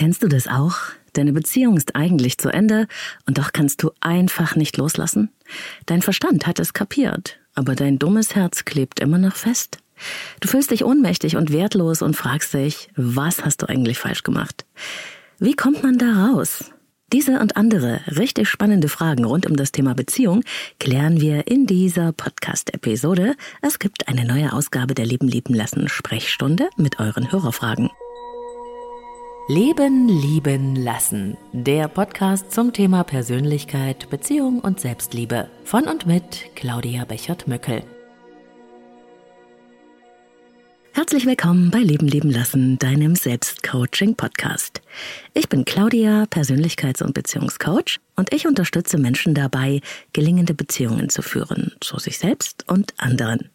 Kennst du das auch? Deine Beziehung ist eigentlich zu Ende und doch kannst du einfach nicht loslassen? Dein Verstand hat es kapiert, aber dein dummes Herz klebt immer noch fest. Du fühlst dich ohnmächtig und wertlos und fragst dich, was hast du eigentlich falsch gemacht? Wie kommt man da raus? Diese und andere richtig spannende Fragen rund um das Thema Beziehung klären wir in dieser Podcast-Episode. Es gibt eine neue Ausgabe der Leben lieben lassen Sprechstunde mit euren Hörerfragen. Leben lieben lassen. Der Podcast zum Thema Persönlichkeit, Beziehung und Selbstliebe. Von und mit Claudia Bechert-Möckel. Herzlich willkommen bei Leben leben lassen, deinem Selbstcoaching-Podcast. Ich bin Claudia, Persönlichkeits- und Beziehungscoach und ich unterstütze Menschen dabei, gelingende Beziehungen zu führen, zu sich selbst und anderen.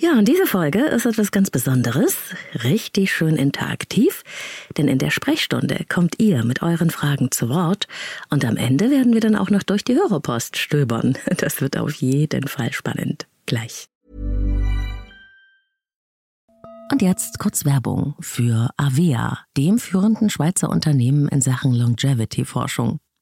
Ja, und diese Folge ist etwas ganz Besonderes, richtig schön interaktiv, denn in der Sprechstunde kommt ihr mit euren Fragen zu Wort und am Ende werden wir dann auch noch durch die Hörerpost stöbern. Das wird auf jeden Fall spannend. Gleich. Und jetzt kurz Werbung für Avea, dem führenden Schweizer Unternehmen in Sachen Longevity-Forschung.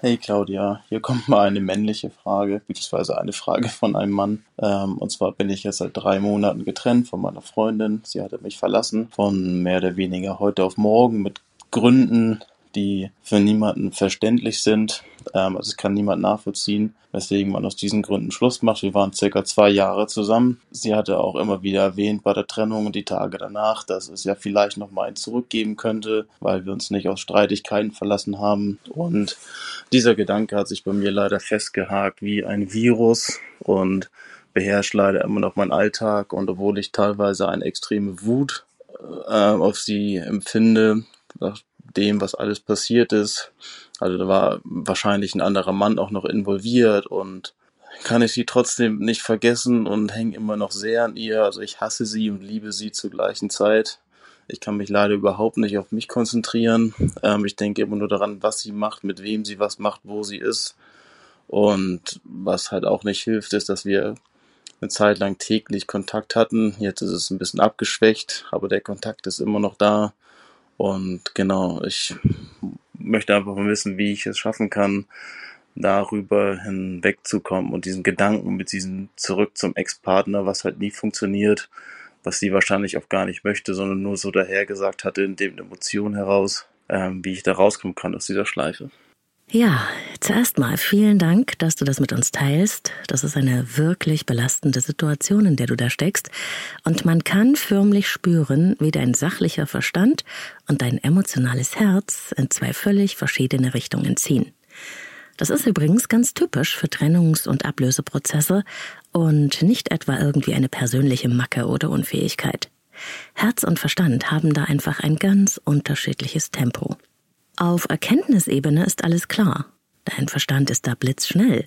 Hey Claudia, hier kommt mal eine männliche Frage, beziehungsweise eine Frage von einem Mann. Ähm, und zwar bin ich jetzt seit drei Monaten getrennt von meiner Freundin. Sie hatte mich verlassen, von mehr oder weniger heute auf morgen mit Gründen, die für niemanden verständlich sind. Ähm, also es kann niemand nachvollziehen, weswegen man aus diesen Gründen Schluss macht. Wir waren circa zwei Jahre zusammen. Sie hatte auch immer wieder erwähnt bei der Trennung und die Tage danach, dass es ja vielleicht noch mal ein zurückgeben könnte, weil wir uns nicht aus Streitigkeiten verlassen haben. Und dieser Gedanke hat sich bei mir leider festgehakt wie ein Virus und beherrscht leider immer noch meinen Alltag. Und obwohl ich teilweise eine extreme Wut äh, auf sie empfinde, dem, was alles passiert ist. Also da war wahrscheinlich ein anderer Mann auch noch involviert und kann ich sie trotzdem nicht vergessen und hänge immer noch sehr an ihr. Also ich hasse sie und liebe sie zur gleichen Zeit. Ich kann mich leider überhaupt nicht auf mich konzentrieren. Ähm, ich denke immer nur daran, was sie macht, mit wem sie was macht, wo sie ist. Und was halt auch nicht hilft, ist, dass wir eine Zeit lang täglich Kontakt hatten. Jetzt ist es ein bisschen abgeschwächt, aber der Kontakt ist immer noch da. Und genau, ich möchte einfach mal wissen, wie ich es schaffen kann, darüber hinwegzukommen und diesen Gedanken mit diesem zurück zum Ex-Partner, was halt nie funktioniert, was sie wahrscheinlich auch gar nicht möchte, sondern nur so dahergesagt hatte, in dem Emotion heraus, ähm, wie ich da rauskommen kann aus dieser Schleife. Ja, zuerst mal vielen Dank, dass du das mit uns teilst. Das ist eine wirklich belastende Situation, in der du da steckst. Und man kann förmlich spüren, wie dein sachlicher Verstand und dein emotionales Herz in zwei völlig verschiedene Richtungen ziehen. Das ist übrigens ganz typisch für Trennungs- und Ablöseprozesse und nicht etwa irgendwie eine persönliche Macke oder Unfähigkeit. Herz und Verstand haben da einfach ein ganz unterschiedliches Tempo. Auf Erkenntnisebene ist alles klar. Dein Verstand ist da blitzschnell.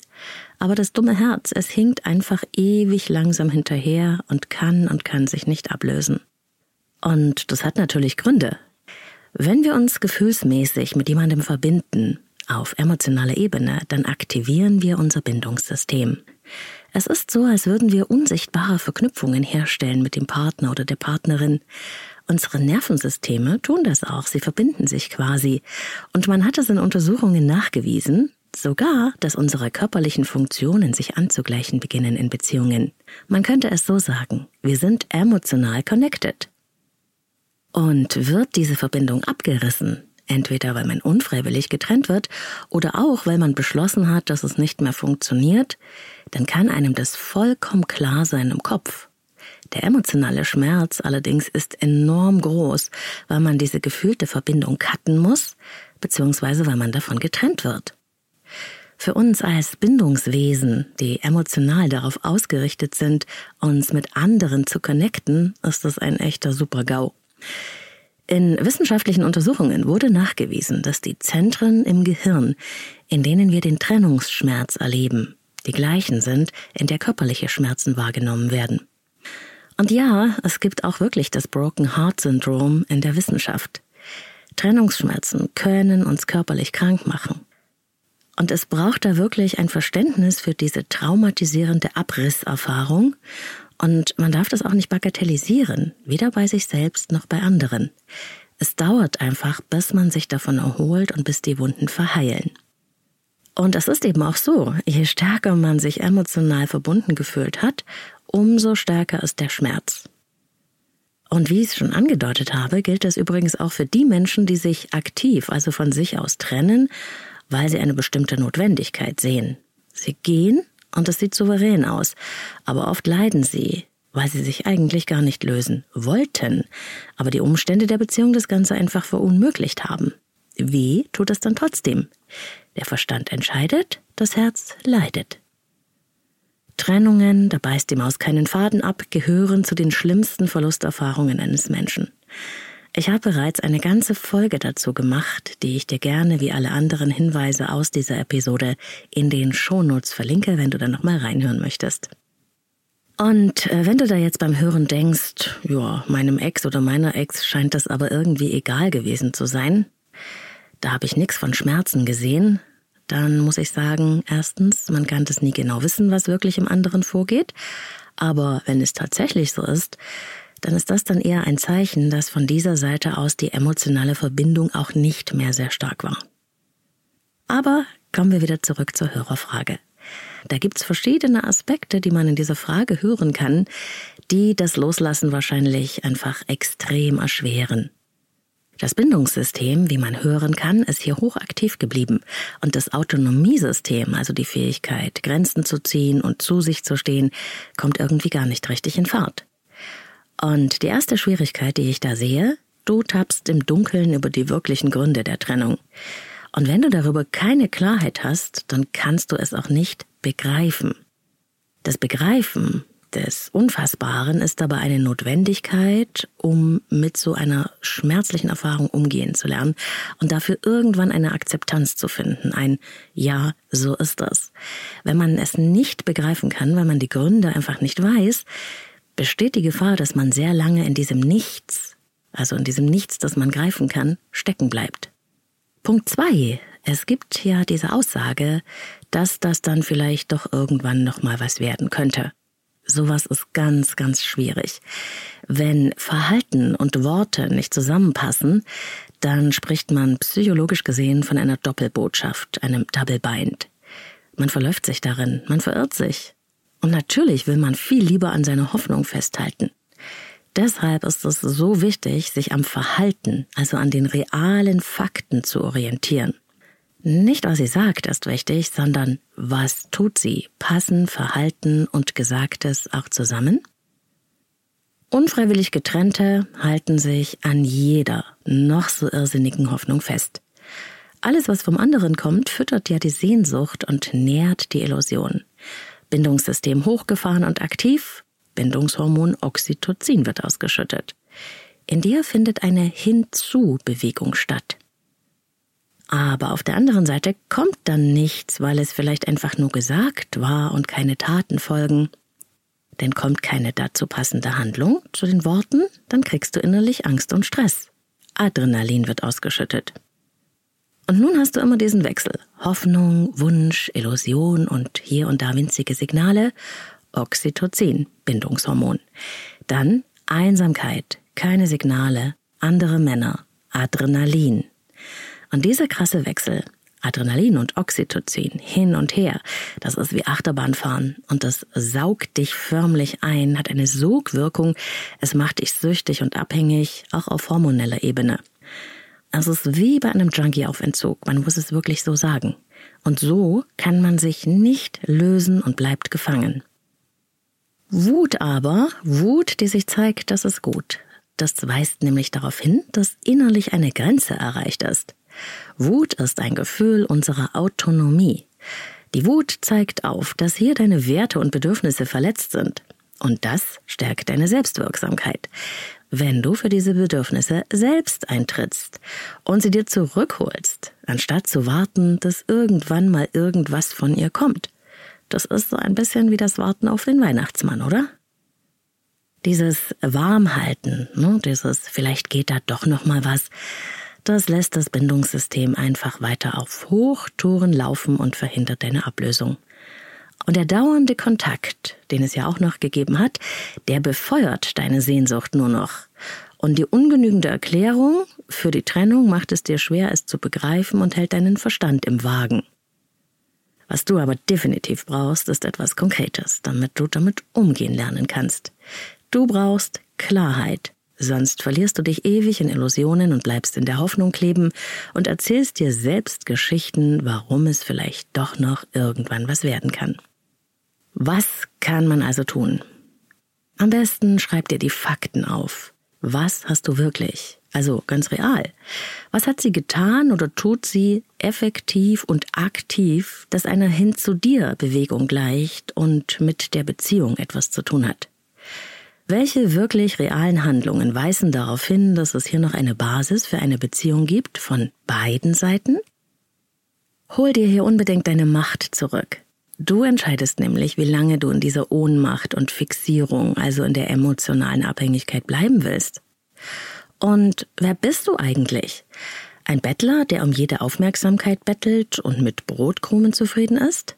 Aber das dumme Herz, es hinkt einfach ewig langsam hinterher und kann und kann sich nicht ablösen. Und das hat natürlich Gründe. Wenn wir uns gefühlsmäßig mit jemandem verbinden, auf emotionaler Ebene, dann aktivieren wir unser Bindungssystem. Es ist so, als würden wir unsichtbare Verknüpfungen herstellen mit dem Partner oder der Partnerin. Unsere Nervensysteme tun das auch, sie verbinden sich quasi. Und man hat es in Untersuchungen nachgewiesen, sogar, dass unsere körperlichen Funktionen sich anzugleichen beginnen in Beziehungen. Man könnte es so sagen, wir sind emotional connected. Und wird diese Verbindung abgerissen, entweder weil man unfreiwillig getrennt wird oder auch weil man beschlossen hat, dass es nicht mehr funktioniert, dann kann einem das vollkommen klar sein im Kopf. Der emotionale Schmerz allerdings ist enorm groß, weil man diese gefühlte Verbindung cutten muss, beziehungsweise weil man davon getrennt wird. Für uns als Bindungswesen, die emotional darauf ausgerichtet sind, uns mit anderen zu connecten, ist das ein echter Super-GAU. In wissenschaftlichen Untersuchungen wurde nachgewiesen, dass die Zentren im Gehirn, in denen wir den Trennungsschmerz erleben, die gleichen sind, in der körperliche Schmerzen wahrgenommen werden. Und ja, es gibt auch wirklich das Broken Heart Syndrom in der Wissenschaft. Trennungsschmerzen können uns körperlich krank machen. Und es braucht da wirklich ein Verständnis für diese traumatisierende Abrisserfahrung und man darf das auch nicht bagatellisieren, weder bei sich selbst noch bei anderen. Es dauert einfach, bis man sich davon erholt und bis die Wunden verheilen. Und es ist eben auch so, je stärker man sich emotional verbunden gefühlt hat, umso stärker ist der Schmerz. Und wie ich es schon angedeutet habe, gilt das übrigens auch für die Menschen, die sich aktiv, also von sich aus trennen, weil sie eine bestimmte Notwendigkeit sehen. Sie gehen, und es sieht souverän aus. Aber oft leiden sie, weil sie sich eigentlich gar nicht lösen wollten, aber die Umstände der Beziehung das Ganze einfach verunmöglicht haben. Weh tut es dann trotzdem. Der Verstand entscheidet, das Herz leidet. Trennungen, da beißt die Maus keinen Faden ab, gehören zu den schlimmsten Verlusterfahrungen eines Menschen. Ich habe bereits eine ganze Folge dazu gemacht, die ich dir gerne wie alle anderen Hinweise aus dieser Episode in den Shownotes verlinke, wenn du da nochmal reinhören möchtest. Und äh, wenn du da jetzt beim Hören denkst, ja, meinem Ex oder meiner Ex scheint das aber irgendwie egal gewesen zu sein, da habe ich nichts von Schmerzen gesehen, dann muss ich sagen, erstens, man kann das nie genau wissen, was wirklich im anderen vorgeht, aber wenn es tatsächlich so ist, dann ist das dann eher ein Zeichen, dass von dieser Seite aus die emotionale Verbindung auch nicht mehr sehr stark war. Aber kommen wir wieder zurück zur Hörerfrage. Da gibt's verschiedene Aspekte, die man in dieser Frage hören kann, die das Loslassen wahrscheinlich einfach extrem erschweren. Das Bindungssystem, wie man hören kann, ist hier hochaktiv geblieben und das Autonomiesystem, also die Fähigkeit, Grenzen zu ziehen und zu sich zu stehen, kommt irgendwie gar nicht richtig in Fahrt. Und die erste Schwierigkeit, die ich da sehe, du tappst im Dunkeln über die wirklichen Gründe der Trennung. Und wenn du darüber keine Klarheit hast, dann kannst du es auch nicht begreifen. Das Begreifen des Unfassbaren ist aber eine Notwendigkeit, um mit so einer schmerzlichen Erfahrung umgehen zu lernen und dafür irgendwann eine Akzeptanz zu finden. Ein Ja, so ist das. Wenn man es nicht begreifen kann, weil man die Gründe einfach nicht weiß, besteht die Gefahr, dass man sehr lange in diesem Nichts, also in diesem Nichts, das man greifen kann, stecken bleibt. Punkt zwei. Es gibt ja diese Aussage, dass das dann vielleicht doch irgendwann noch mal was werden könnte. Sowas ist ganz, ganz schwierig. Wenn Verhalten und Worte nicht zusammenpassen, dann spricht man psychologisch gesehen von einer Doppelbotschaft, einem Double Bind. Man verläuft sich darin, man verirrt sich. Und natürlich will man viel lieber an seiner Hoffnung festhalten. Deshalb ist es so wichtig, sich am Verhalten, also an den realen Fakten zu orientieren. Nicht, was sie sagt, ist wichtig, sondern was tut sie? Passen Verhalten und Gesagtes auch zusammen? Unfreiwillig getrennte halten sich an jeder noch so irrsinnigen Hoffnung fest. Alles, was vom anderen kommt, füttert ja die Sehnsucht und nährt die Illusion. Bindungssystem hochgefahren und aktiv, Bindungshormon Oxytocin wird ausgeschüttet. In dir findet eine Hinzu-Bewegung statt. Aber auf der anderen Seite kommt dann nichts, weil es vielleicht einfach nur gesagt war und keine Taten folgen. Denn kommt keine dazu passende Handlung zu den Worten, dann kriegst du innerlich Angst und Stress. Adrenalin wird ausgeschüttet. Und nun hast du immer diesen Wechsel. Hoffnung, Wunsch, Illusion und hier und da winzige Signale. Oxytocin, Bindungshormon. Dann Einsamkeit, keine Signale, andere Männer, Adrenalin. Und dieser krasse Wechsel, Adrenalin und Oxytocin hin und her, das ist wie Achterbahnfahren und das saugt dich förmlich ein, hat eine Sogwirkung, es macht dich süchtig und abhängig, auch auf hormoneller Ebene. Es ist wie bei einem Junkie auf Entzug, man muss es wirklich so sagen. Und so kann man sich nicht lösen und bleibt gefangen. Wut aber, Wut, die sich zeigt, das ist gut. Das weist nämlich darauf hin, dass innerlich eine Grenze erreicht ist. Wut ist ein Gefühl unserer Autonomie. Die Wut zeigt auf, dass hier deine Werte und Bedürfnisse verletzt sind. Und das stärkt deine Selbstwirksamkeit wenn du für diese Bedürfnisse selbst eintrittst und sie dir zurückholst, anstatt zu warten, dass irgendwann mal irgendwas von ihr kommt. Das ist so ein bisschen wie das Warten auf den Weihnachtsmann, oder? Dieses Warmhalten, ne, dieses vielleicht geht da doch noch mal was, das lässt das Bindungssystem einfach weiter auf Hochtouren laufen und verhindert deine Ablösung. Und der dauernde Kontakt, den es ja auch noch gegeben hat, der befeuert deine Sehnsucht nur noch. Und die ungenügende Erklärung für die Trennung macht es dir schwer, es zu begreifen und hält deinen Verstand im Wagen. Was du aber definitiv brauchst, ist etwas Konkretes, damit du damit umgehen lernen kannst. Du brauchst Klarheit, sonst verlierst du dich ewig in Illusionen und bleibst in der Hoffnung kleben und erzählst dir selbst Geschichten, warum es vielleicht doch noch irgendwann was werden kann. Was kann man also tun? Am besten schreib dir die Fakten auf. Was hast du wirklich? Also ganz real. Was hat sie getan oder tut sie effektiv und aktiv, dass einer hin zu dir Bewegung gleicht und mit der Beziehung etwas zu tun hat? Welche wirklich realen Handlungen weisen darauf hin, dass es hier noch eine Basis für eine Beziehung gibt von beiden Seiten? Hol dir hier unbedingt deine Macht zurück. Du entscheidest nämlich, wie lange du in dieser Ohnmacht und Fixierung, also in der emotionalen Abhängigkeit bleiben willst. Und wer bist du eigentlich? Ein Bettler, der um jede Aufmerksamkeit bettelt und mit Brotkrumen zufrieden ist?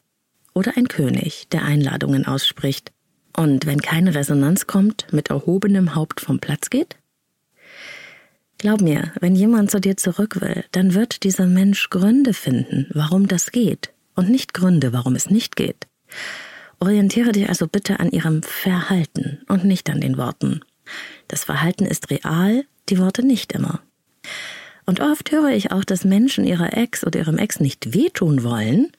Oder ein König, der Einladungen ausspricht und wenn keine Resonanz kommt, mit erhobenem Haupt vom Platz geht? Glaub mir, wenn jemand zu dir zurück will, dann wird dieser Mensch Gründe finden, warum das geht und nicht Gründe, warum es nicht geht. Orientiere dich also bitte an ihrem Verhalten und nicht an den Worten. Das Verhalten ist real, die Worte nicht immer. Und oft höre ich auch, dass Menschen ihrer Ex oder ihrem Ex nicht wehtun wollen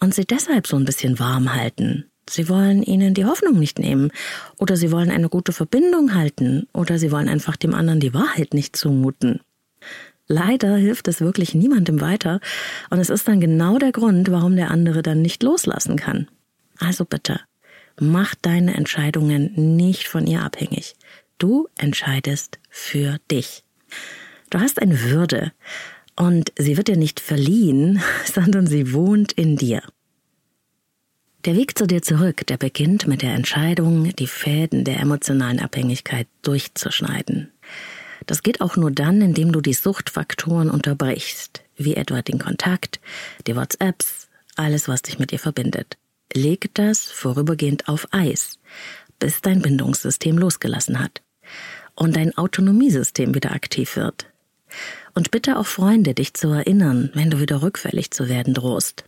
und sie deshalb so ein bisschen warm halten. Sie wollen ihnen die Hoffnung nicht nehmen oder sie wollen eine gute Verbindung halten oder sie wollen einfach dem anderen die Wahrheit nicht zumuten. Leider hilft es wirklich niemandem weiter und es ist dann genau der Grund, warum der andere dann nicht loslassen kann. Also bitte, mach deine Entscheidungen nicht von ihr abhängig. Du entscheidest für dich. Du hast eine Würde und sie wird dir nicht verliehen, sondern sie wohnt in dir. Der Weg zu dir zurück, der beginnt mit der Entscheidung, die Fäden der emotionalen Abhängigkeit durchzuschneiden. Das geht auch nur dann, indem du die Suchtfaktoren unterbrichst, wie etwa den Kontakt, die WhatsApps, alles, was dich mit ihr verbindet. Leg das vorübergehend auf Eis, bis dein Bindungssystem losgelassen hat und dein Autonomiesystem wieder aktiv wird. Und bitte auch Freunde, dich zu erinnern, wenn du wieder rückfällig zu werden drohst.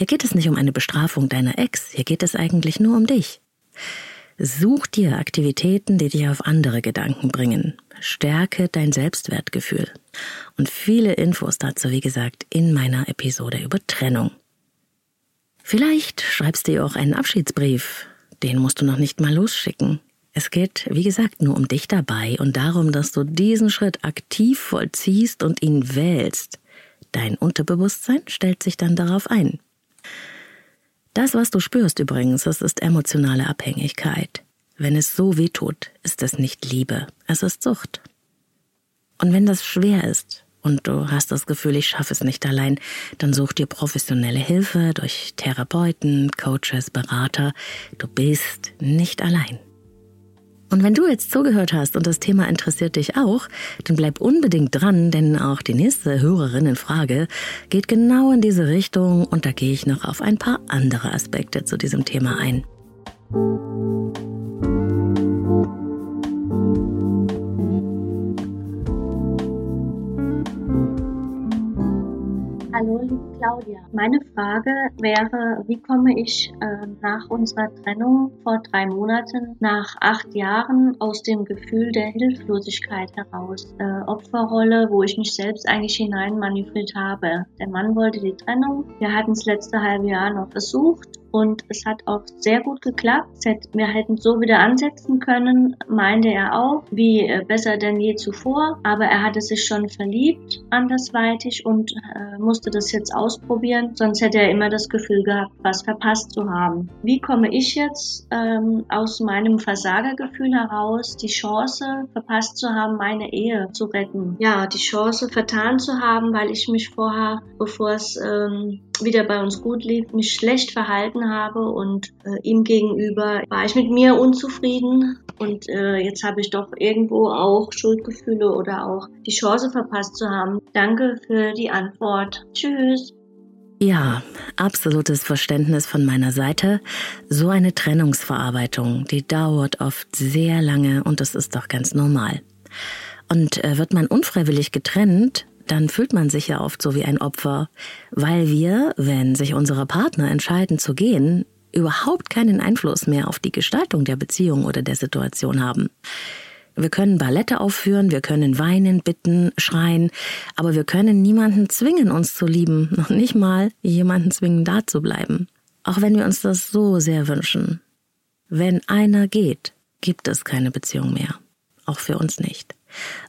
Hier geht es nicht um eine Bestrafung deiner Ex, hier geht es eigentlich nur um dich. Such dir Aktivitäten, die dich auf andere Gedanken bringen. Stärke dein Selbstwertgefühl. Und viele Infos dazu, wie gesagt, in meiner Episode über Trennung. Vielleicht schreibst du dir auch einen Abschiedsbrief. Den musst du noch nicht mal losschicken. Es geht, wie gesagt, nur um dich dabei und darum, dass du diesen Schritt aktiv vollziehst und ihn wählst. Dein Unterbewusstsein stellt sich dann darauf ein. Das, was du spürst übrigens, das ist emotionale Abhängigkeit. Wenn es so weh tut, ist es nicht Liebe, es ist Sucht. Und wenn das schwer ist und du hast das Gefühl, ich schaffe es nicht allein, dann such dir professionelle Hilfe durch Therapeuten, Coaches, Berater. Du bist nicht allein. Und wenn du jetzt zugehört hast und das Thema interessiert dich auch, dann bleib unbedingt dran, denn auch die nächste Hörerinnenfrage geht genau in diese Richtung und da gehe ich noch auf ein paar andere Aspekte zu diesem Thema ein. Hallo, liebe Claudia. Meine Frage wäre, wie komme ich äh, nach unserer Trennung vor drei Monaten, nach acht Jahren aus dem Gefühl der Hilflosigkeit heraus? Äh, Opferrolle, wo ich mich selbst eigentlich hinein manövriert habe. Der Mann wollte die Trennung. Wir hatten es letzte halbe Jahr noch versucht und es hat auch sehr gut geklappt. Wir hätten so wieder ansetzen können, meinte er auch, wie äh, besser denn je zuvor. Aber er hatte sich schon verliebt andersweitig und äh, musste das jetzt ausprobieren, sonst hätte er immer das Gefühl gehabt, was verpasst zu haben. Wie komme ich jetzt ähm, aus meinem Versagergefühl heraus, die Chance verpasst zu haben, meine Ehe zu retten? Ja, die Chance vertan zu haben, weil ich mich vorher, bevor es ähm, wieder bei uns gut lief, mich schlecht verhalten habe und äh, ihm gegenüber war ich mit mir unzufrieden und äh, jetzt habe ich doch irgendwo auch Schuldgefühle oder auch die Chance verpasst zu haben. Danke für die Antwort. Tschüss. Ja, absolutes Verständnis von meiner Seite. So eine Trennungsverarbeitung, die dauert oft sehr lange und das ist doch ganz normal. Und äh, wird man unfreiwillig getrennt, dann fühlt man sich ja oft so wie ein Opfer, weil wir, wenn sich unsere Partner entscheiden zu gehen, überhaupt keinen Einfluss mehr auf die Gestaltung der Beziehung oder der Situation haben. Wir können Ballette aufführen, wir können weinen, bitten, schreien, aber wir können niemanden zwingen, uns zu lieben, noch nicht mal jemanden zwingen, da zu bleiben. Auch wenn wir uns das so sehr wünschen. Wenn einer geht, gibt es keine Beziehung mehr. Auch für uns nicht.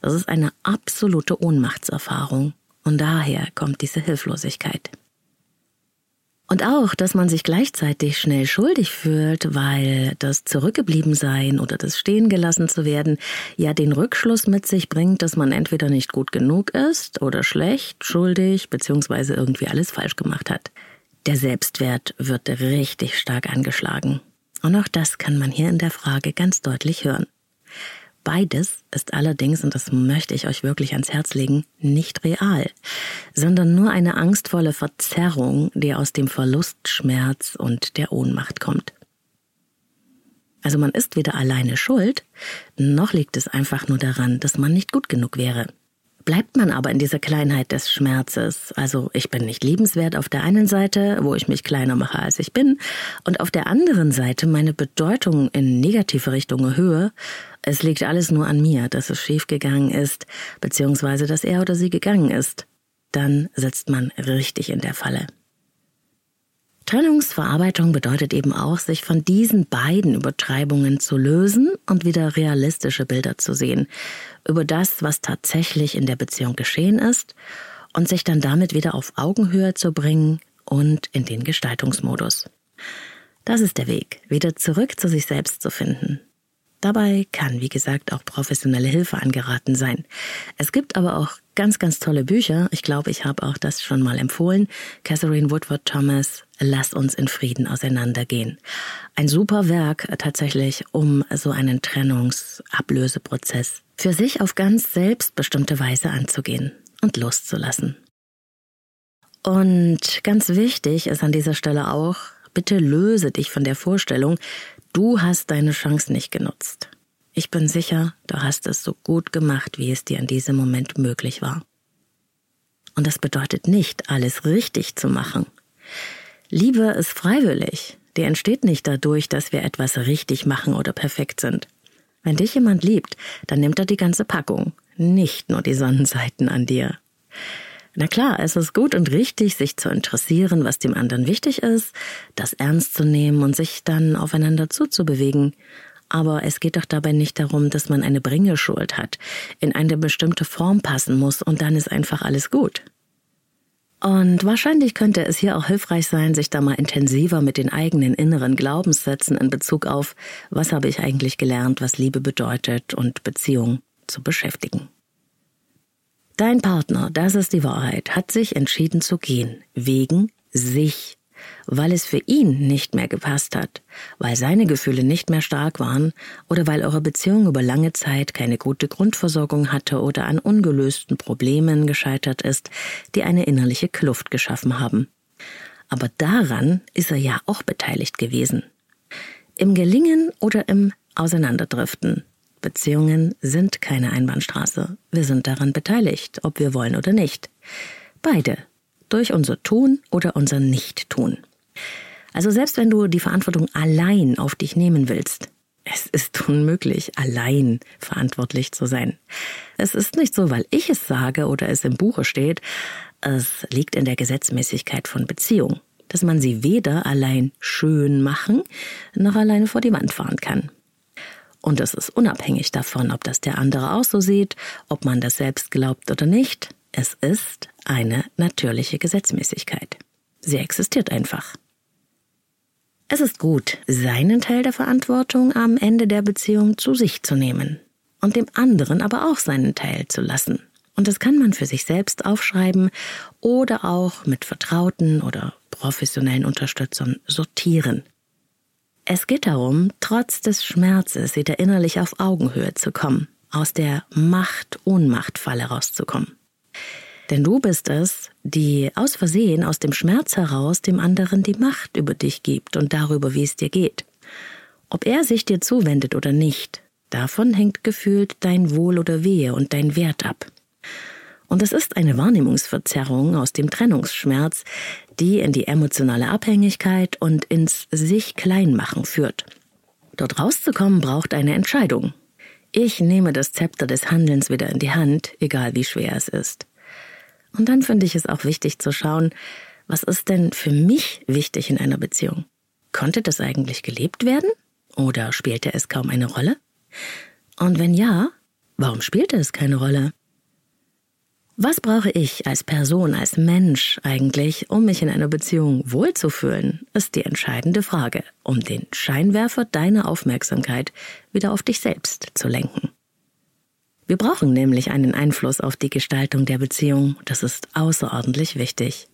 Das ist eine absolute Ohnmachtserfahrung und daher kommt diese Hilflosigkeit. Und auch, dass man sich gleichzeitig schnell schuldig fühlt, weil das Zurückgebliebensein oder das Stehen gelassen zu werden ja den Rückschluss mit sich bringt, dass man entweder nicht gut genug ist oder schlecht, schuldig bzw. irgendwie alles falsch gemacht hat. Der Selbstwert wird richtig stark angeschlagen. Und auch das kann man hier in der Frage ganz deutlich hören. Beides ist allerdings, und das möchte ich euch wirklich ans Herz legen, nicht real, sondern nur eine angstvolle Verzerrung, die aus dem Verlustschmerz und der Ohnmacht kommt. Also man ist weder alleine schuld, noch liegt es einfach nur daran, dass man nicht gut genug wäre. Bleibt man aber in dieser Kleinheit des Schmerzes, also ich bin nicht liebenswert auf der einen Seite, wo ich mich kleiner mache als ich bin, und auf der anderen Seite meine Bedeutung in negative Richtung erhöhe, es liegt alles nur an mir, dass es schiefgegangen ist, beziehungsweise dass er oder sie gegangen ist, dann sitzt man richtig in der Falle. Trennungsverarbeitung bedeutet eben auch, sich von diesen beiden Übertreibungen zu lösen und wieder realistische Bilder zu sehen über das, was tatsächlich in der Beziehung geschehen ist und sich dann damit wieder auf Augenhöhe zu bringen und in den Gestaltungsmodus. Das ist der Weg, wieder zurück zu sich selbst zu finden. Dabei kann, wie gesagt, auch professionelle Hilfe angeraten sein. Es gibt aber auch ganz, ganz tolle Bücher. Ich glaube, ich habe auch das schon mal empfohlen. Catherine Woodward Thomas, Lass uns in Frieden auseinandergehen. Ein super Werk tatsächlich, um so einen Trennungsablöseprozess für sich auf ganz selbstbestimmte Weise anzugehen und loszulassen. Und ganz wichtig ist an dieser Stelle auch, bitte löse dich von der Vorstellung, du hast deine Chance nicht genutzt. Ich bin sicher, du hast es so gut gemacht, wie es dir in diesem Moment möglich war. Und das bedeutet nicht, alles richtig zu machen. Liebe ist freiwillig. Die entsteht nicht dadurch, dass wir etwas richtig machen oder perfekt sind. Wenn dich jemand liebt, dann nimmt er die ganze Packung, nicht nur die Sonnenseiten an dir. Na klar, es ist gut und richtig, sich zu interessieren, was dem anderen wichtig ist, das ernst zu nehmen und sich dann aufeinander zuzubewegen. Aber es geht doch dabei nicht darum, dass man eine Bringeschuld hat, in eine bestimmte Form passen muss und dann ist einfach alles gut. Und wahrscheinlich könnte es hier auch hilfreich sein, sich da mal intensiver mit den eigenen inneren Glaubenssätzen in Bezug auf, was habe ich eigentlich gelernt, was Liebe bedeutet und Beziehung zu beschäftigen. Dein Partner, das ist die Wahrheit, hat sich entschieden zu gehen, wegen sich. Weil es für ihn nicht mehr gepasst hat, weil seine Gefühle nicht mehr stark waren oder weil eure Beziehung über lange Zeit keine gute Grundversorgung hatte oder an ungelösten Problemen gescheitert ist, die eine innerliche Kluft geschaffen haben. Aber daran ist er ja auch beteiligt gewesen. Im Gelingen oder im Auseinanderdriften. Beziehungen sind keine Einbahnstraße. Wir sind daran beteiligt, ob wir wollen oder nicht. Beide durch unser Tun oder unser Nicht-Tun. Also selbst wenn du die Verantwortung allein auf dich nehmen willst, es ist unmöglich, allein verantwortlich zu sein. Es ist nicht so, weil ich es sage oder es im Buche steht. Es liegt in der Gesetzmäßigkeit von Beziehung, dass man sie weder allein schön machen, noch alleine vor die Wand fahren kann. Und es ist unabhängig davon, ob das der andere auch so sieht, ob man das selbst glaubt oder nicht. Es ist eine natürliche Gesetzmäßigkeit. Sie existiert einfach. Es ist gut, seinen Teil der Verantwortung am Ende der Beziehung zu sich zu nehmen und dem anderen aber auch seinen Teil zu lassen. Und das kann man für sich selbst aufschreiben oder auch mit Vertrauten oder professionellen Unterstützern sortieren. Es geht darum, trotz des Schmerzes wieder innerlich auf Augenhöhe zu kommen, aus der Macht-Ohnmacht-Falle rauszukommen. Denn du bist es, die aus Versehen aus dem Schmerz heraus dem anderen die Macht über dich gibt und darüber, wie es dir geht. Ob er sich dir zuwendet oder nicht, davon hängt gefühlt dein Wohl oder Wehe und dein Wert ab. Und es ist eine Wahrnehmungsverzerrung aus dem Trennungsschmerz, die in die emotionale Abhängigkeit und ins sich kleinmachen führt. Dort rauszukommen braucht eine Entscheidung. Ich nehme das Zepter des Handelns wieder in die Hand, egal wie schwer es ist. Und dann finde ich es auch wichtig zu schauen, was ist denn für mich wichtig in einer Beziehung? Konnte das eigentlich gelebt werden? Oder spielte es kaum eine Rolle? Und wenn ja, warum spielte es keine Rolle? Was brauche ich als Person, als Mensch eigentlich, um mich in einer Beziehung wohlzufühlen, ist die entscheidende Frage, um den Scheinwerfer deiner Aufmerksamkeit wieder auf dich selbst zu lenken. Wir brauchen nämlich einen Einfluss auf die Gestaltung der Beziehung. Das ist außerordentlich wichtig.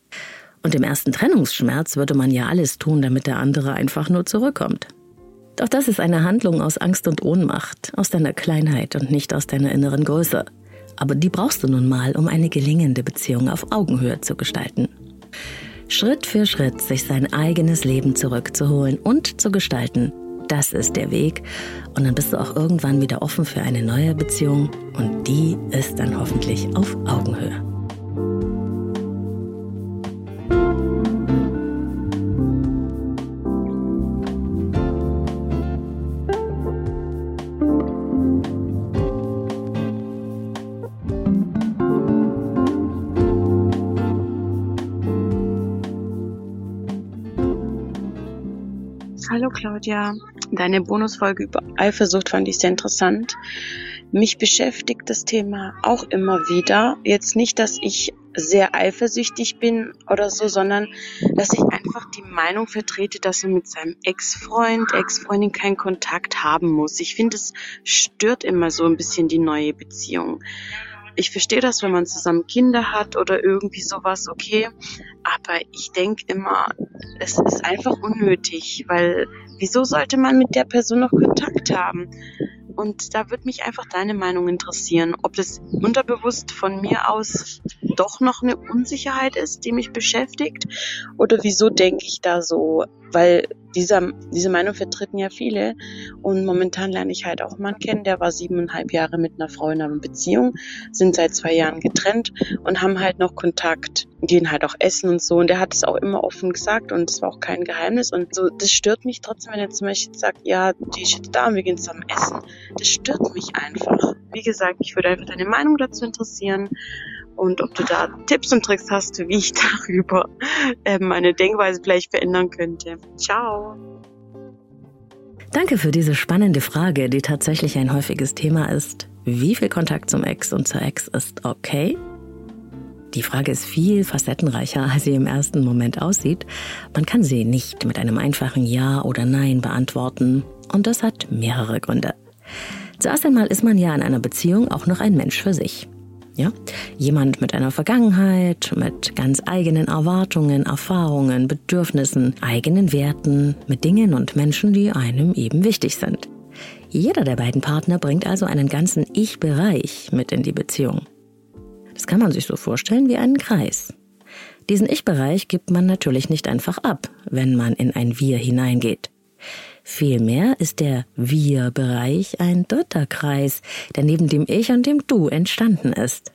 Und im ersten Trennungsschmerz würde man ja alles tun, damit der andere einfach nur zurückkommt. Doch das ist eine Handlung aus Angst und Ohnmacht, aus deiner Kleinheit und nicht aus deiner inneren Größe. Aber die brauchst du nun mal, um eine gelingende Beziehung auf Augenhöhe zu gestalten. Schritt für Schritt sich sein eigenes Leben zurückzuholen und zu gestalten, das ist der Weg. Und dann bist du auch irgendwann wieder offen für eine neue Beziehung und die ist dann hoffentlich auf Augenhöhe. Hallo Claudia, deine Bonusfolge über Eifersucht fand ich sehr interessant. Mich beschäftigt das Thema auch immer wieder. Jetzt nicht, dass ich sehr eifersüchtig bin oder so, sondern dass ich einfach die Meinung vertrete, dass man mit seinem Ex-Freund, Ex-Freundin keinen Kontakt haben muss. Ich finde, es stört immer so ein bisschen die neue Beziehung ich verstehe das, wenn man zusammen Kinder hat oder irgendwie sowas, okay. Aber ich denke immer, es ist einfach unnötig, weil wieso sollte man mit der Person noch Kontakt haben? Und da würde mich einfach deine Meinung interessieren, ob das unterbewusst von mir aus doch noch eine Unsicherheit ist, die mich beschäftigt, oder wieso denke ich da so? Weil dieser, diese Meinung vertreten ja viele. Und momentan lerne ich halt auch einen Mann kennen, der war siebeneinhalb Jahre mit einer Frau in einer Beziehung, sind seit zwei Jahren getrennt und haben halt noch Kontakt, gehen halt auch essen und so. Und der hat es auch immer offen gesagt und es war auch kein Geheimnis. Und so, das stört mich trotzdem, wenn er zum Beispiel sagt, ja, die ist jetzt da und wir gehen zusammen essen. Das stört mich einfach. Wie gesagt, ich würde einfach deine Meinung dazu interessieren und ob du da Tipps und Tricks hast, wie ich darüber äh, meine Denkweise vielleicht verändern könnte. Ciao. Danke für diese spannende Frage, die tatsächlich ein häufiges Thema ist. Wie viel Kontakt zum Ex und zur Ex ist okay? Die Frage ist viel facettenreicher, als sie im ersten Moment aussieht. Man kann sie nicht mit einem einfachen Ja oder Nein beantworten. Und das hat mehrere Gründe. Zuerst einmal ist man ja in einer Beziehung auch noch ein Mensch für sich. Ja? Jemand mit einer Vergangenheit, mit ganz eigenen Erwartungen, Erfahrungen, Bedürfnissen, eigenen Werten, mit Dingen und Menschen, die einem eben wichtig sind. Jeder der beiden Partner bringt also einen ganzen Ich-Bereich mit in die Beziehung. Das kann man sich so vorstellen wie einen Kreis. Diesen Ich-Bereich gibt man natürlich nicht einfach ab, wenn man in ein Wir hineingeht. Vielmehr ist der Wir-Bereich ein dritter Kreis, der neben dem Ich und dem Du entstanden ist.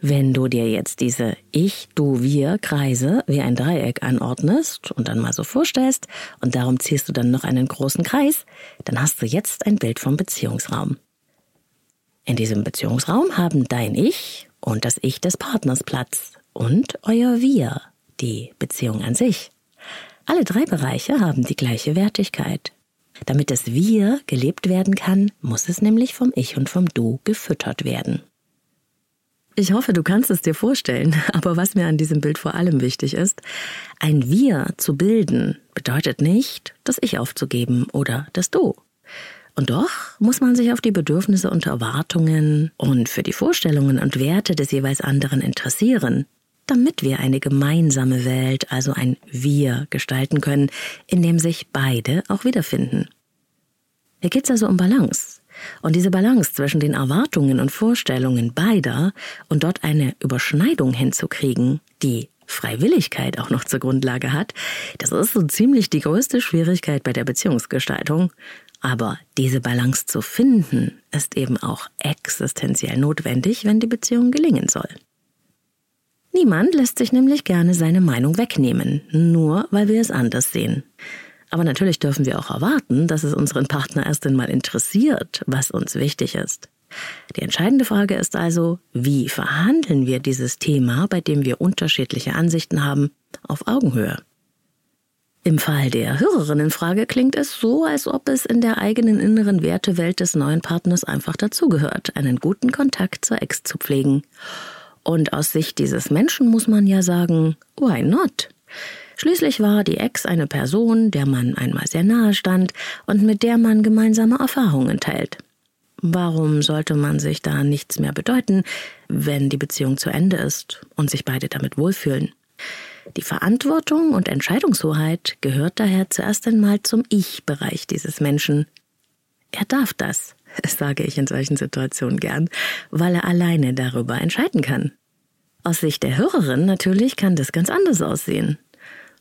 Wenn du dir jetzt diese Ich, Du, Wir Kreise wie ein Dreieck anordnest und dann mal so vorstellst und darum ziehst du dann noch einen großen Kreis, dann hast du jetzt ein Bild vom Beziehungsraum. In diesem Beziehungsraum haben dein Ich und das Ich des Partners Platz und euer Wir, die Beziehung an sich. Alle drei Bereiche haben die gleiche Wertigkeit. Damit das Wir gelebt werden kann, muss es nämlich vom Ich und vom Du gefüttert werden. Ich hoffe, du kannst es dir vorstellen, aber was mir an diesem Bild vor allem wichtig ist, ein Wir zu bilden bedeutet nicht, das Ich aufzugeben oder das Du. Und doch muss man sich auf die Bedürfnisse und Erwartungen und für die Vorstellungen und Werte des jeweils anderen interessieren, damit wir eine gemeinsame Welt, also ein Wir gestalten können, in dem sich beide auch wiederfinden. Hier geht es also um Balance. Und diese Balance zwischen den Erwartungen und Vorstellungen beider und dort eine Überschneidung hinzukriegen, die Freiwilligkeit auch noch zur Grundlage hat, das ist so ziemlich die größte Schwierigkeit bei der Beziehungsgestaltung. Aber diese Balance zu finden, ist eben auch existenziell notwendig, wenn die Beziehung gelingen soll. Niemand lässt sich nämlich gerne seine Meinung wegnehmen, nur weil wir es anders sehen. Aber natürlich dürfen wir auch erwarten, dass es unseren Partner erst einmal interessiert, was uns wichtig ist. Die entscheidende Frage ist also, wie verhandeln wir dieses Thema, bei dem wir unterschiedliche Ansichten haben, auf Augenhöhe? Im Fall der Hörerinnenfrage klingt es so, als ob es in der eigenen inneren Wertewelt des neuen Partners einfach dazugehört, einen guten Kontakt zur Ex zu pflegen. Und aus Sicht dieses Menschen muss man ja sagen, why not? Schließlich war die Ex eine Person, der man einmal sehr nahe stand und mit der man gemeinsame Erfahrungen teilt. Warum sollte man sich da nichts mehr bedeuten, wenn die Beziehung zu Ende ist und sich beide damit wohlfühlen? Die Verantwortung und Entscheidungshoheit gehört daher zuerst einmal zum Ich-Bereich dieses Menschen. Er darf das, sage ich in solchen Situationen gern, weil er alleine darüber entscheiden kann. Aus Sicht der Hörerin natürlich kann das ganz anders aussehen.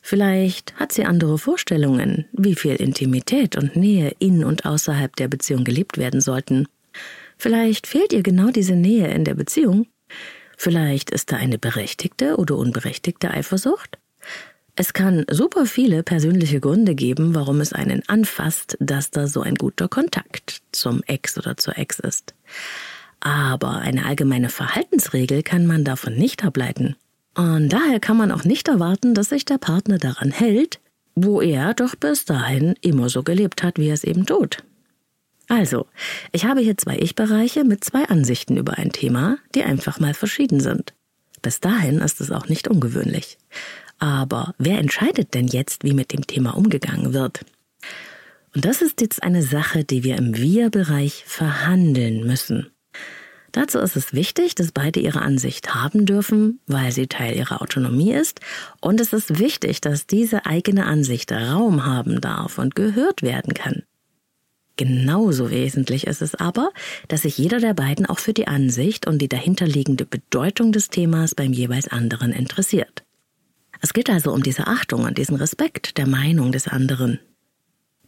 Vielleicht hat sie andere Vorstellungen, wie viel Intimität und Nähe in und außerhalb der Beziehung gelebt werden sollten. Vielleicht fehlt ihr genau diese Nähe in der Beziehung. Vielleicht ist da eine berechtigte oder unberechtigte Eifersucht. Es kann super viele persönliche Gründe geben, warum es einen anfasst, dass da so ein guter Kontakt zum Ex oder zur Ex ist. Aber eine allgemeine Verhaltensregel kann man davon nicht ableiten. Und daher kann man auch nicht erwarten, dass sich der Partner daran hält, wo er doch bis dahin immer so gelebt hat, wie er es eben tut. Also, ich habe hier zwei Ich-Bereiche mit zwei Ansichten über ein Thema, die einfach mal verschieden sind. Bis dahin ist es auch nicht ungewöhnlich. Aber wer entscheidet denn jetzt, wie mit dem Thema umgegangen wird? Und das ist jetzt eine Sache, die wir im Wir-Bereich verhandeln müssen. Dazu ist es wichtig, dass beide ihre Ansicht haben dürfen, weil sie Teil ihrer Autonomie ist. Und es ist wichtig, dass diese eigene Ansicht Raum haben darf und gehört werden kann. Genauso wesentlich ist es aber, dass sich jeder der beiden auch für die Ansicht und die dahinterliegende Bedeutung des Themas beim jeweils anderen interessiert. Es geht also um diese Achtung und diesen Respekt der Meinung des anderen.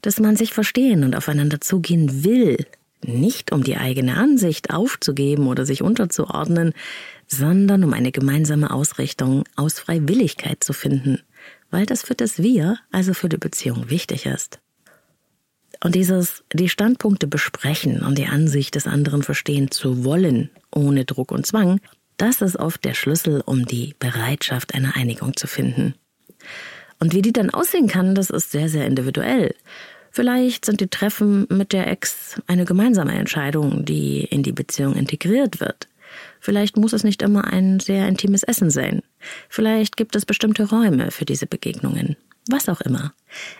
Dass man sich verstehen und aufeinander zugehen will, nicht um die eigene Ansicht aufzugeben oder sich unterzuordnen, sondern um eine gemeinsame Ausrichtung aus Freiwilligkeit zu finden, weil das für das Wir, also für die Beziehung wichtig ist. Und dieses, die Standpunkte besprechen und die Ansicht des anderen verstehen zu wollen, ohne Druck und Zwang, das ist oft der Schlüssel, um die Bereitschaft einer Einigung zu finden. Und wie die dann aussehen kann, das ist sehr, sehr individuell. Vielleicht sind die Treffen mit der Ex eine gemeinsame Entscheidung, die in die Beziehung integriert wird. Vielleicht muss es nicht immer ein sehr intimes Essen sein. Vielleicht gibt es bestimmte Räume für diese Begegnungen. Was auch immer.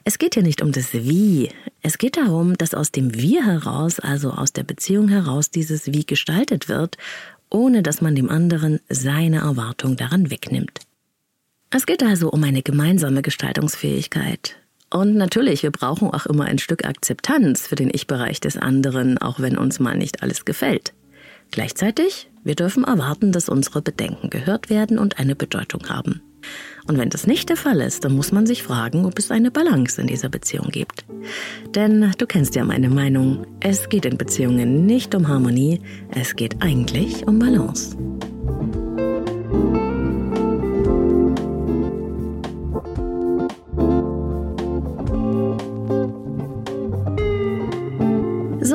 Es geht hier nicht um das Wie. Es geht darum, dass aus dem Wir heraus, also aus der Beziehung heraus, dieses Wie gestaltet wird ohne dass man dem anderen seine Erwartung daran wegnimmt. Es geht also um eine gemeinsame Gestaltungsfähigkeit. Und natürlich, wir brauchen auch immer ein Stück Akzeptanz für den Ich-Bereich des anderen, auch wenn uns mal nicht alles gefällt. Gleichzeitig, wir dürfen erwarten, dass unsere Bedenken gehört werden und eine Bedeutung haben. Und wenn das nicht der Fall ist, dann muss man sich fragen, ob es eine Balance in dieser Beziehung gibt. Denn du kennst ja meine Meinung, es geht in Beziehungen nicht um Harmonie, es geht eigentlich um Balance.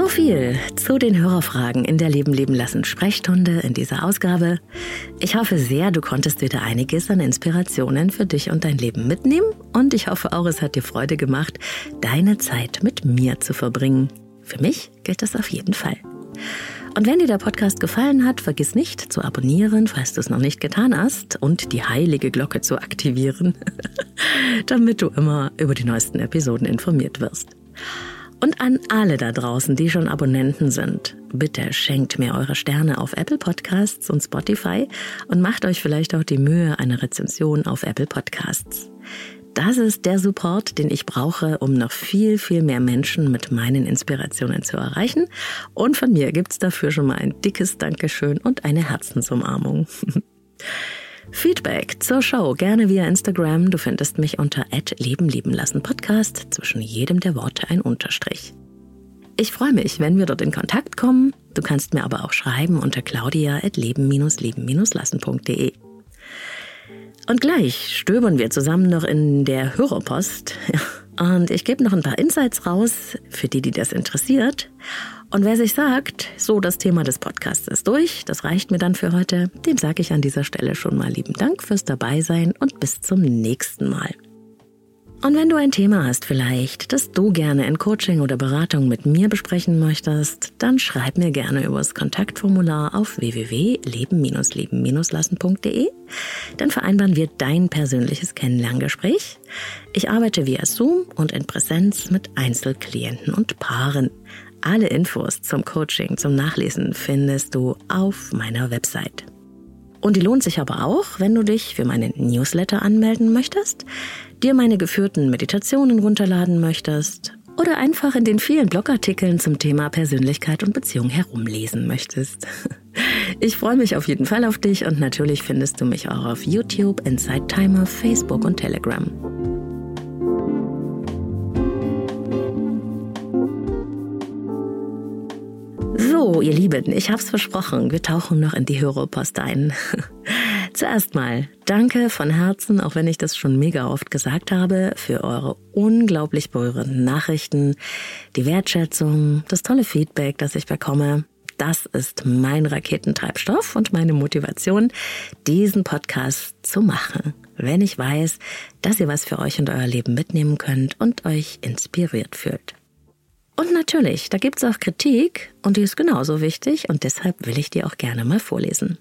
So viel zu den Hörerfragen in der Leben leben lassen Sprechstunde in dieser Ausgabe. Ich hoffe sehr, du konntest wieder einiges an Inspirationen für dich und dein Leben mitnehmen und ich hoffe auch, es hat dir Freude gemacht, deine Zeit mit mir zu verbringen. Für mich gilt das auf jeden Fall. Und wenn dir der Podcast gefallen hat, vergiss nicht zu abonnieren, falls du es noch nicht getan hast, und die heilige Glocke zu aktivieren, damit du immer über die neuesten Episoden informiert wirst. Und an alle da draußen, die schon Abonnenten sind, bitte schenkt mir eure Sterne auf Apple Podcasts und Spotify und macht euch vielleicht auch die Mühe einer Rezension auf Apple Podcasts. Das ist der Support, den ich brauche, um noch viel, viel mehr Menschen mit meinen Inspirationen zu erreichen. Und von mir gibt's dafür schon mal ein dickes Dankeschön und eine Herzensumarmung. Feedback zur Show gerne via Instagram. Du findest mich unter Leben lieben lassen Podcast. Zwischen jedem der Worte ein Unterstrich. Ich freue mich, wenn wir dort in Kontakt kommen. Du kannst mir aber auch schreiben unter claudia.leben-leben-lassen.de. Und gleich stöbern wir zusammen noch in der Hörerpost. Und ich gebe noch ein paar Insights raus, für die, die das interessiert. Und wer sich sagt, so das Thema des Podcasts ist durch, das reicht mir dann für heute, dem sage ich an dieser Stelle schon mal lieben Dank fürs Dabeisein und bis zum nächsten Mal. Und wenn du ein Thema hast vielleicht, das du gerne in Coaching oder Beratung mit mir besprechen möchtest, dann schreib mir gerne übers Kontaktformular auf www.leben-leben-lassen.de. Dann vereinbaren wir dein persönliches Kennenlerngespräch. Ich arbeite via Zoom und in Präsenz mit Einzelklienten und Paaren. Alle Infos zum Coaching, zum Nachlesen findest du auf meiner Website. Und die lohnt sich aber auch, wenn du dich für meinen Newsletter anmelden möchtest, dir meine geführten Meditationen runterladen möchtest oder einfach in den vielen Blogartikeln zum Thema Persönlichkeit und Beziehung herumlesen möchtest. Ich freue mich auf jeden Fall auf dich und natürlich findest du mich auch auf YouTube, Inside Timer, Facebook und Telegram. So, ihr Lieben, ich hab's versprochen, wir tauchen noch in die Hörerpost ein. Zuerst mal, danke von Herzen, auch wenn ich das schon mega oft gesagt habe, für eure unglaublich berührenden Nachrichten, die Wertschätzung, das tolle Feedback, das ich bekomme. Das ist mein Raketentreibstoff und meine Motivation, diesen Podcast zu machen, wenn ich weiß, dass ihr was für euch und euer Leben mitnehmen könnt und euch inspiriert fühlt. Und natürlich, da gibt's auch Kritik und die ist genauso wichtig und deshalb will ich die auch gerne mal vorlesen.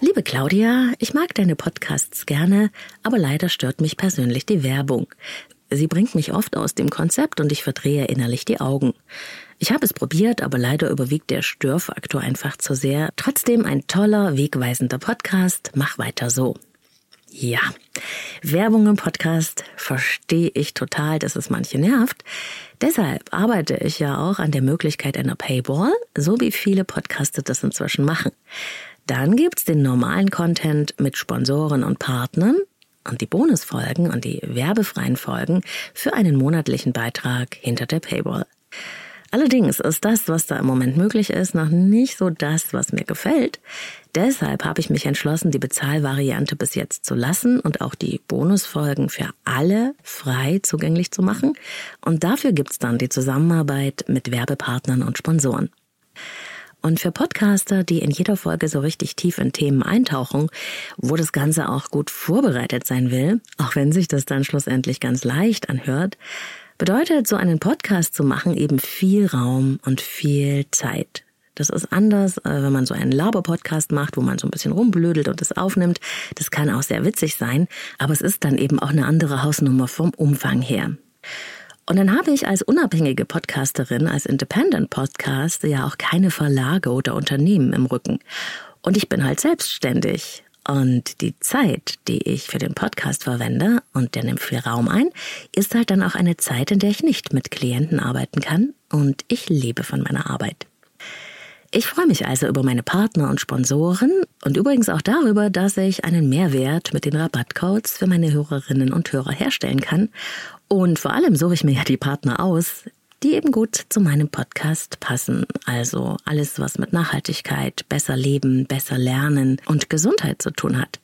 Liebe Claudia, ich mag deine Podcasts gerne, aber leider stört mich persönlich die Werbung. Sie bringt mich oft aus dem Konzept und ich verdrehe innerlich die Augen. Ich habe es probiert, aber leider überwiegt der Störfaktor einfach zu sehr. Trotzdem ein toller, wegweisender Podcast. Mach weiter so. Ja, Werbung im Podcast verstehe ich total, dass es manche nervt. Deshalb arbeite ich ja auch an der Möglichkeit einer Paywall, so wie viele Podcaster das inzwischen machen. Dann gibt's den normalen Content mit Sponsoren und Partnern und die Bonusfolgen und die werbefreien Folgen für einen monatlichen Beitrag hinter der Paywall. Allerdings ist das, was da im Moment möglich ist, noch nicht so das, was mir gefällt. Deshalb habe ich mich entschlossen, die Bezahlvariante bis jetzt zu lassen und auch die Bonusfolgen für alle frei zugänglich zu machen. Und dafür gibt's dann die Zusammenarbeit mit Werbepartnern und Sponsoren. Und für Podcaster, die in jeder Folge so richtig tief in Themen eintauchen, wo das Ganze auch gut vorbereitet sein will, auch wenn sich das dann schlussendlich ganz leicht anhört, bedeutet so einen Podcast zu machen eben viel Raum und viel Zeit. Das ist anders, äh, wenn man so einen Laber-Podcast macht, wo man so ein bisschen rumblödelt und es aufnimmt. Das kann auch sehr witzig sein, aber es ist dann eben auch eine andere Hausnummer vom Umfang her. Und dann habe ich als unabhängige Podcasterin, als Independent Podcast ja auch keine Verlage oder Unternehmen im Rücken. Und ich bin halt selbstständig. Und die Zeit, die ich für den Podcast verwende, und der nimmt viel Raum ein, ist halt dann auch eine Zeit, in der ich nicht mit Klienten arbeiten kann. Und ich lebe von meiner Arbeit. Ich freue mich also über meine Partner und Sponsoren und übrigens auch darüber, dass ich einen Mehrwert mit den Rabattcodes für meine Hörerinnen und Hörer herstellen kann. Und vor allem suche ich mir ja die Partner aus, die eben gut zu meinem Podcast passen. Also alles, was mit Nachhaltigkeit, besser leben, besser lernen und Gesundheit zu tun hat.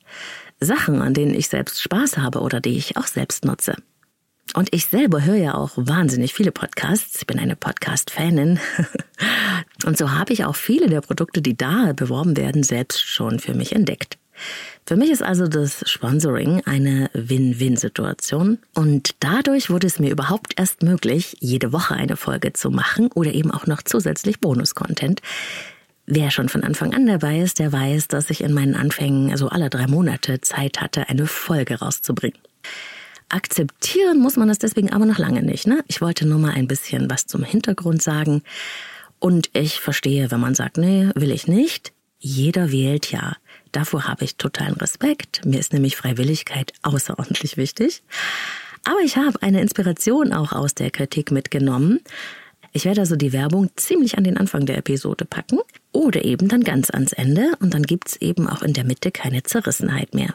Sachen, an denen ich selbst Spaß habe oder die ich auch selbst nutze. Und ich selber höre ja auch wahnsinnig viele Podcasts. Ich bin eine Podcast-Fanin. Und so habe ich auch viele der Produkte, die da beworben werden, selbst schon für mich entdeckt. Für mich ist also das Sponsoring eine Win-Win-Situation und dadurch wurde es mir überhaupt erst möglich, jede Woche eine Folge zu machen oder eben auch noch zusätzlich Bonus-Content. Wer schon von Anfang an dabei ist, der weiß, dass ich in meinen Anfängen also alle drei Monate Zeit hatte, eine Folge rauszubringen. Akzeptieren muss man das deswegen aber noch lange nicht. Ne? Ich wollte nur mal ein bisschen was zum Hintergrund sagen. Und ich verstehe, wenn man sagt, nee, will ich nicht. Jeder wählt ja. Davor habe ich totalen Respekt. Mir ist nämlich Freiwilligkeit außerordentlich wichtig. Aber ich habe eine Inspiration auch aus der Kritik mitgenommen. Ich werde also die Werbung ziemlich an den Anfang der Episode packen oder eben dann ganz ans Ende und dann gibt's eben auch in der Mitte keine Zerrissenheit mehr.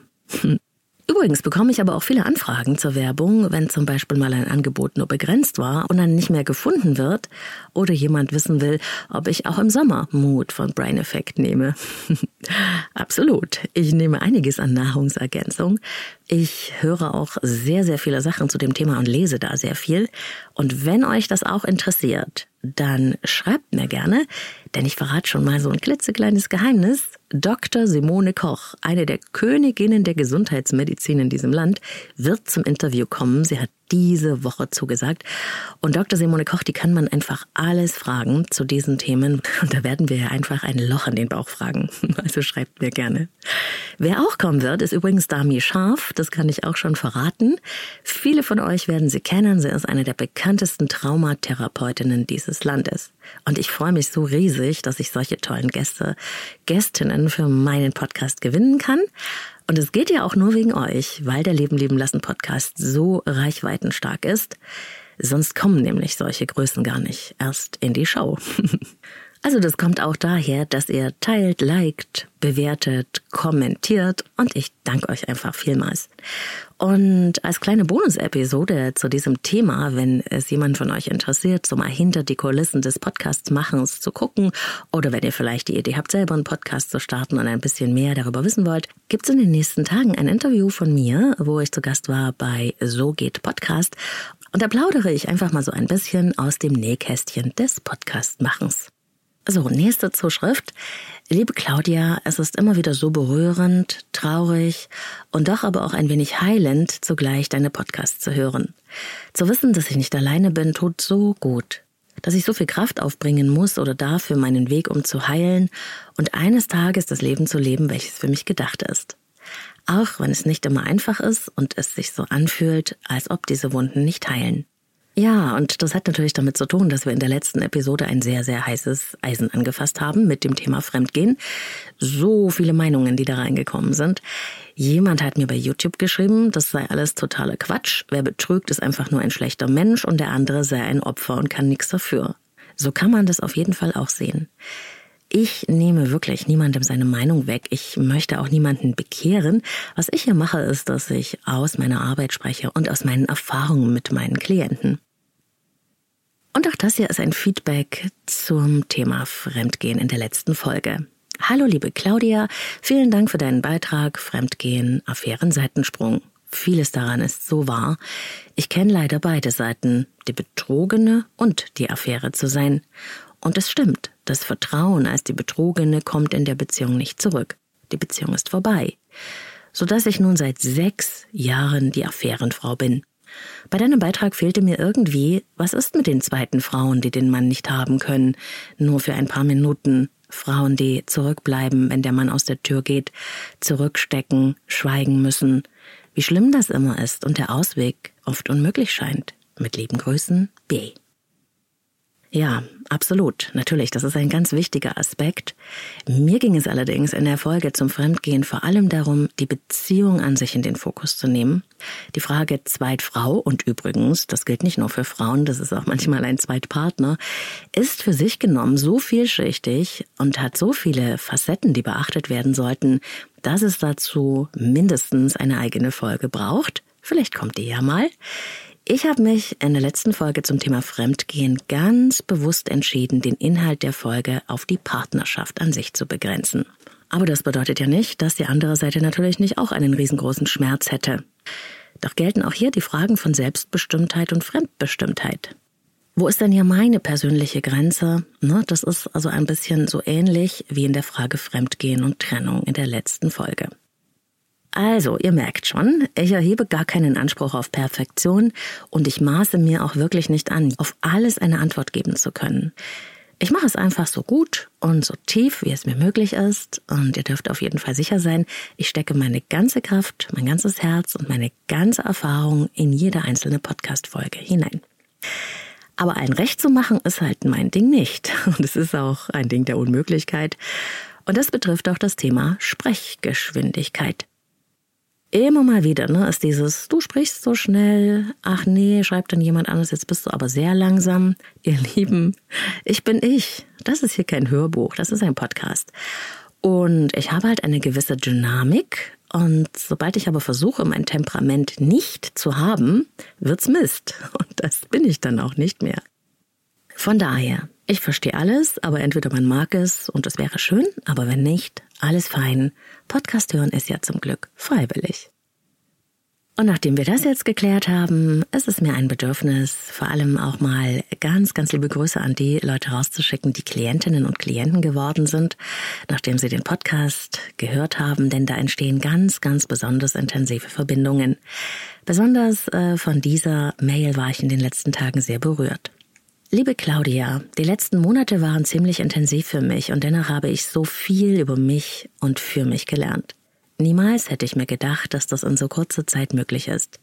Übrigens bekomme ich aber auch viele Anfragen zur Werbung, wenn zum Beispiel mal ein Angebot nur begrenzt war und dann nicht mehr gefunden wird oder jemand wissen will, ob ich auch im Sommer Mut von Brain Effect nehme. Absolut. Ich nehme einiges an Nahrungsergänzung. Ich höre auch sehr, sehr viele Sachen zu dem Thema und lese da sehr viel. Und wenn euch das auch interessiert, dann schreibt mir gerne, denn ich verrate schon mal so ein klitzekleines Geheimnis. Dr. Simone Koch, eine der Königinnen der Gesundheitsmedizin in diesem Land, wird zum Interview kommen. Sie hat diese Woche zugesagt. Und Dr. Simone Koch, die kann man einfach alles fragen zu diesen Themen. Und da werden wir ja einfach ein Loch in den Bauch fragen. Also schreibt mir gerne. Wer auch kommen wird, ist übrigens Dami Scharf. Das kann ich auch schon verraten. Viele von euch werden sie kennen. Sie ist eine der bekanntesten Traumatherapeutinnen dieses Landes. Und ich freue mich so riesig, dass ich solche tollen Gäste, Gästinnen für meinen Podcast gewinnen kann. Und es geht ja auch nur wegen euch, weil der Leben leben lassen Podcast so reichweitenstark ist. Sonst kommen nämlich solche Größen gar nicht erst in die Show. Also das kommt auch daher, dass ihr teilt, liked, bewertet, kommentiert und ich danke euch einfach vielmals. Und als kleine Bonus-Episode zu diesem Thema, wenn es jemand von euch interessiert, so mal hinter die Kulissen des Podcasts-Machens zu gucken oder wenn ihr vielleicht die Idee habt, selber einen Podcast zu starten und ein bisschen mehr darüber wissen wollt, gibt es in den nächsten Tagen ein Interview von mir, wo ich zu Gast war bei So geht Podcast und da plaudere ich einfach mal so ein bisschen aus dem Nähkästchen des Podcast-Machens. So, nächste Zuschrift. Liebe Claudia, es ist immer wieder so berührend, traurig und doch aber auch ein wenig heilend, zugleich deine Podcasts zu hören. Zu wissen, dass ich nicht alleine bin, tut so gut. Dass ich so viel Kraft aufbringen muss oder darf für meinen Weg, um zu heilen und eines Tages das Leben zu leben, welches für mich gedacht ist. Auch wenn es nicht immer einfach ist und es sich so anfühlt, als ob diese Wunden nicht heilen. Ja, und das hat natürlich damit zu tun, dass wir in der letzten Episode ein sehr, sehr heißes Eisen angefasst haben mit dem Thema Fremdgehen. So viele Meinungen, die da reingekommen sind. Jemand hat mir bei YouTube geschrieben, das sei alles totaler Quatsch. Wer betrügt, ist einfach nur ein schlechter Mensch und der andere sei ein Opfer und kann nichts dafür. So kann man das auf jeden Fall auch sehen. Ich nehme wirklich niemandem seine Meinung weg. Ich möchte auch niemanden bekehren. Was ich hier mache, ist, dass ich aus meiner Arbeit spreche und aus meinen Erfahrungen mit meinen Klienten. Und auch das hier ist ein Feedback zum Thema Fremdgehen in der letzten Folge. Hallo liebe Claudia, vielen Dank für deinen Beitrag Fremdgehen, Affären, Seitensprung. Vieles daran ist so wahr. Ich kenne leider beide Seiten, die Betrogene und die Affäre zu sein. Und es stimmt, das Vertrauen als die Betrogene kommt in der Beziehung nicht zurück. Die Beziehung ist vorbei. Sodass ich nun seit sechs Jahren die Affärenfrau bin. Bei deinem Beitrag fehlte mir irgendwie, was ist mit den zweiten Frauen, die den Mann nicht haben können, nur für ein paar Minuten, Frauen, die zurückbleiben, wenn der Mann aus der Tür geht, zurückstecken, schweigen müssen, wie schlimm das immer ist und der Ausweg oft unmöglich scheint. Mit lieben Grüßen, B. Ja, absolut. Natürlich, das ist ein ganz wichtiger Aspekt. Mir ging es allerdings in der Folge zum Fremdgehen vor allem darum, die Beziehung an sich in den Fokus zu nehmen. Die Frage Zweitfrau und übrigens, das gilt nicht nur für Frauen, das ist auch manchmal ein Zweitpartner, ist für sich genommen so vielschichtig und hat so viele Facetten, die beachtet werden sollten, dass es dazu mindestens eine eigene Folge braucht. Vielleicht kommt die ja mal. Ich habe mich in der letzten Folge zum Thema Fremdgehen ganz bewusst entschieden, den Inhalt der Folge auf die Partnerschaft an sich zu begrenzen. Aber das bedeutet ja nicht, dass die andere Seite natürlich nicht auch einen riesengroßen Schmerz hätte. Doch gelten auch hier die Fragen von Selbstbestimmtheit und Fremdbestimmtheit. Wo ist denn hier meine persönliche Grenze? Das ist also ein bisschen so ähnlich wie in der Frage Fremdgehen und Trennung in der letzten Folge. Also, ihr merkt schon, ich erhebe gar keinen Anspruch auf Perfektion und ich maße mir auch wirklich nicht an, auf alles eine Antwort geben zu können. Ich mache es einfach so gut und so tief, wie es mir möglich ist. Und ihr dürft auf jeden Fall sicher sein, ich stecke meine ganze Kraft, mein ganzes Herz und meine ganze Erfahrung in jede einzelne Podcast-Folge hinein. Aber ein Recht zu machen ist halt mein Ding nicht. Und es ist auch ein Ding der Unmöglichkeit. Und das betrifft auch das Thema Sprechgeschwindigkeit. Immer mal wieder, ne, ist dieses, du sprichst so schnell, ach nee, schreibt dann jemand anderes, jetzt bist du aber sehr langsam. Ihr Lieben, ich bin ich. Das ist hier kein Hörbuch, das ist ein Podcast. Und ich habe halt eine gewisse Dynamik. Und sobald ich aber versuche, mein Temperament nicht zu haben, wird's Mist. Und das bin ich dann auch nicht mehr. Von daher, ich verstehe alles, aber entweder man mag es und es wäre schön, aber wenn nicht, alles fein. Podcast hören ist ja zum Glück freiwillig. Und nachdem wir das jetzt geklärt haben, ist es mir ein Bedürfnis, vor allem auch mal ganz, ganz liebe Grüße an die Leute rauszuschicken, die Klientinnen und Klienten geworden sind, nachdem sie den Podcast gehört haben, denn da entstehen ganz, ganz besonders intensive Verbindungen. Besonders äh, von dieser Mail war ich in den letzten Tagen sehr berührt. Liebe Claudia, die letzten Monate waren ziemlich intensiv für mich und dennoch habe ich so viel über mich und für mich gelernt. Niemals hätte ich mir gedacht, dass das in so kurzer Zeit möglich ist.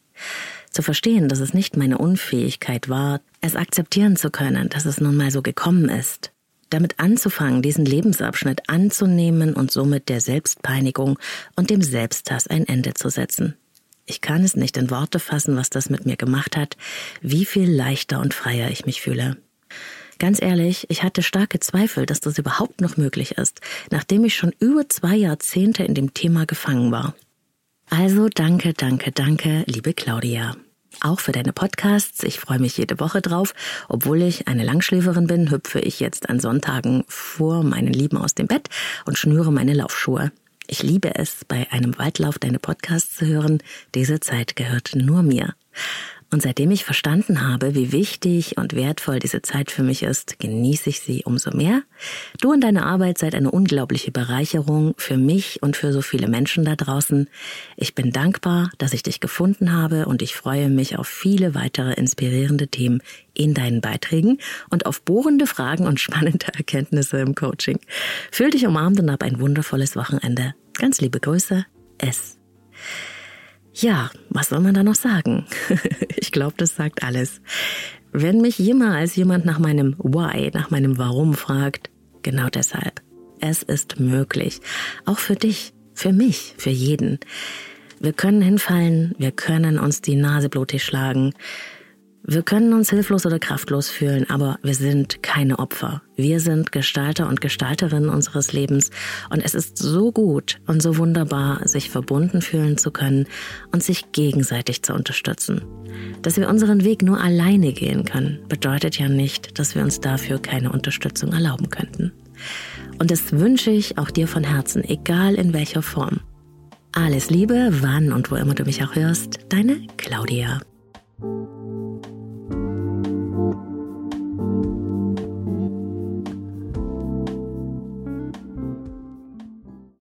Zu verstehen, dass es nicht meine Unfähigkeit war, es akzeptieren zu können, dass es nun mal so gekommen ist. Damit anzufangen, diesen Lebensabschnitt anzunehmen und somit der Selbstpeinigung und dem Selbsthass ein Ende zu setzen. Ich kann es nicht in Worte fassen, was das mit mir gemacht hat, wie viel leichter und freier ich mich fühle. Ganz ehrlich, ich hatte starke Zweifel, dass das überhaupt noch möglich ist, nachdem ich schon über zwei Jahrzehnte in dem Thema gefangen war. Also danke, danke, danke, liebe Claudia. Auch für deine Podcasts. Ich freue mich jede Woche drauf. Obwohl ich eine Langschläferin bin, hüpfe ich jetzt an Sonntagen vor meinen Lieben aus dem Bett und schnüre meine Laufschuhe. Ich liebe es, bei einem Waldlauf deine Podcasts zu hören. Diese Zeit gehört nur mir. Und seitdem ich verstanden habe, wie wichtig und wertvoll diese Zeit für mich ist, genieße ich sie umso mehr. Du und deine Arbeit seid eine unglaubliche Bereicherung für mich und für so viele Menschen da draußen. Ich bin dankbar, dass ich dich gefunden habe und ich freue mich auf viele weitere inspirierende Themen in deinen Beiträgen und auf bohrende Fragen und spannende Erkenntnisse im Coaching. Fühl dich umarmt und hab ein wundervolles Wochenende. Ganz liebe Grüße, S. Ja, was soll man da noch sagen? ich glaube, das sagt alles. Wenn mich jemals jemand nach meinem Why, nach meinem Warum fragt, genau deshalb. Es ist möglich. Auch für dich, für mich, für jeden. Wir können hinfallen, wir können uns die Nase blutig schlagen, wir können uns hilflos oder kraftlos fühlen, aber wir sind keine Opfer. Wir sind Gestalter und Gestalterinnen unseres Lebens und es ist so gut und so wunderbar, sich verbunden fühlen zu können und sich gegenseitig zu unterstützen. Dass wir unseren Weg nur alleine gehen können, bedeutet ja nicht, dass wir uns dafür keine Unterstützung erlauben könnten. Und das wünsche ich auch dir von Herzen, egal in welcher Form. Alles Liebe, wann und wo immer du mich auch hörst, deine Claudia. thank you